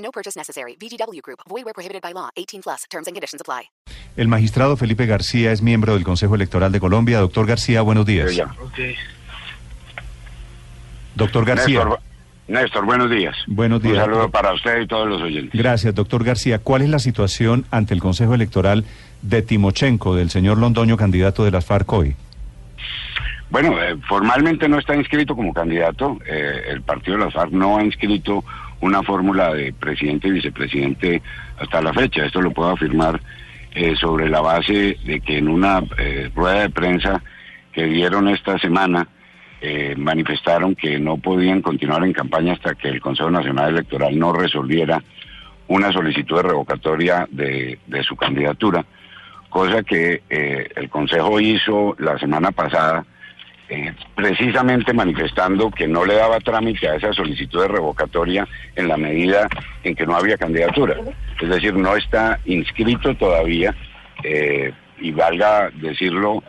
No purchase necessary. VGW Group. Void where prohibited by law. 18 plus. Terms and conditions apply. El magistrado Felipe García es miembro del Consejo Electoral de Colombia. Doctor García, buenos días. Ya. Doctor García. Néstor, Néstor, buenos días. Buenos días. Un saludo para usted y todos los oyentes. Gracias, doctor García. ¿Cuál es la situación ante el Consejo Electoral de Timochenko, del señor Londoño, candidato de las FARC hoy? Bueno, eh, formalmente no está inscrito como candidato. Eh, el partido de las FARC no ha inscrito una fórmula de presidente y vicepresidente hasta la fecha. Esto lo puedo afirmar eh, sobre la base de que en una eh, rueda de prensa que dieron esta semana eh, manifestaron que no podían continuar en campaña hasta que el Consejo Nacional Electoral no resolviera una solicitud de revocatoria de, de su candidatura, cosa que eh, el Consejo hizo la semana pasada eh, precisamente manifestando que no le daba trámite a esa solicitud de revocatoria en la medida en que no había candidatura. Es decir, no está inscrito todavía eh, y valga decirlo,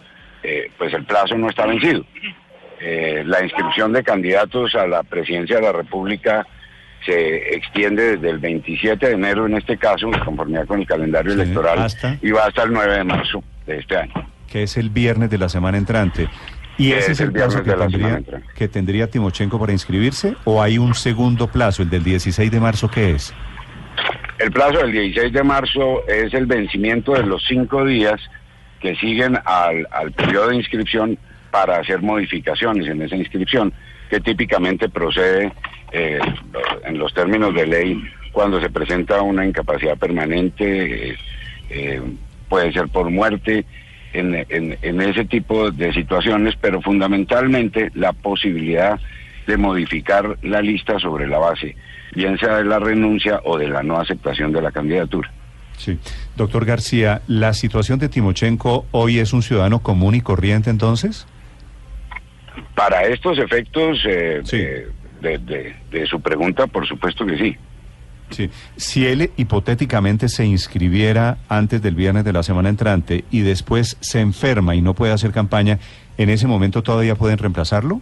eh, pues el plazo no está vencido. La inscripción de candidatos a la presidencia de la República se extiende desde el 27 de enero en este caso, en conformidad con el calendario Sí, electoral, hasta- y va hasta el 9 de marzo de este año. Que es el viernes de la semana entrante. ¿Y Que ese es el el plazo que tendría, que tendría Timochenko para inscribirse? ¿O hay un segundo plazo, el del 16 de marzo, qué es? El plazo del 16 de marzo es el vencimiento de los cinco días que siguen al, al periodo de inscripción para hacer modificaciones en esa inscripción, que típicamente procede eh, en los términos de ley cuando se presenta una incapacidad permanente, eh, eh, puede ser por muerte, en, en- en ese tipo de situaciones, pero fundamentalmente la posibilidad de modificar la lista sobre la base, bien sea de la renuncia o de la no aceptación de la candidatura. Sí. Doctor García, ¿la situación de Timochenko hoy es un ciudadano común y corriente entonces? Para estos efectos eh, Sí. eh, de, de- de su pregunta, por supuesto que sí. Sí. Si él hipotéticamente se inscribiera antes del viernes de la semana entrante y después se enferma y no puede hacer campaña, ¿en ese momento todavía pueden reemplazarlo?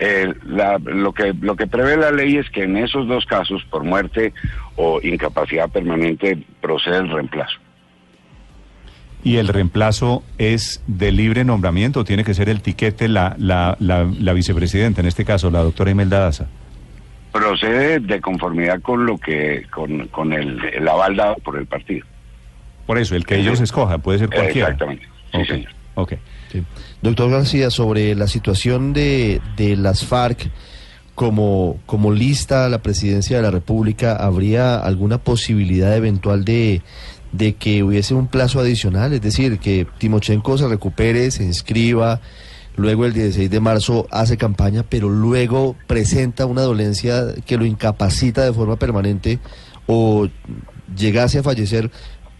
Eh, la- lo, que, lo que prevé la ley es que en esos dos casos, por muerte o incapacidad permanente, procede el reemplazo. ¿Y el reemplazo es de libre nombramiento o tiene que ser el tiquete la, la, la, la vicepresidenta, en este caso la doctora Imelda Daza? Procede de conformidad con lo que con, con el, el aval dado por el partido. Por eso, el que ellos escojan, puede ser cualquiera. Exactamente. Sí, Ok, señor. ok. Sí. Doctor García, sobre la situación de, de las FARC como, como lista a la presidencia de la República, ¿habría alguna posibilidad eventual de, de que hubiese un plazo adicional? Es decir, que Timochenko se recupere, se inscriba, luego el 16 de marzo hace campaña, pero luego presenta una dolencia que lo incapacita de forma permanente o llegase a fallecer,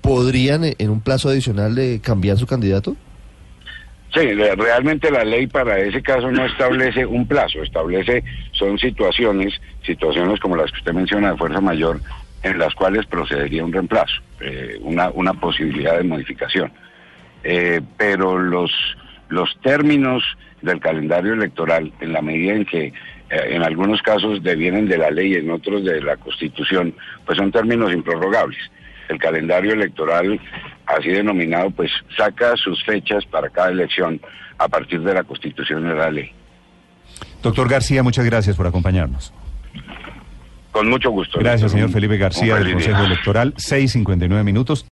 ¿podrían eh, en un plazo adicional eh, cambiar su candidato? Sí, realmente la ley para ese caso no establece un plazo, establece, son situaciones, situaciones como las que usted menciona de fuerza mayor, en las cuales procedería un reemplazo, eh, una, una posibilidad de modificación. Eh, pero los, los términos del calendario electoral, en la medida en que eh, en algunos casos devienen de la ley, en otros de la Constitución, pues son términos improrrogables. El calendario electoral, así denominado, pues saca sus fechas para cada elección a partir de la Constitución y de la ley. Doctor García, muchas gracias por acompañarnos. Con mucho gusto. Gracias, señor Felipe García del. Consejo Electoral. 6.59 minutos.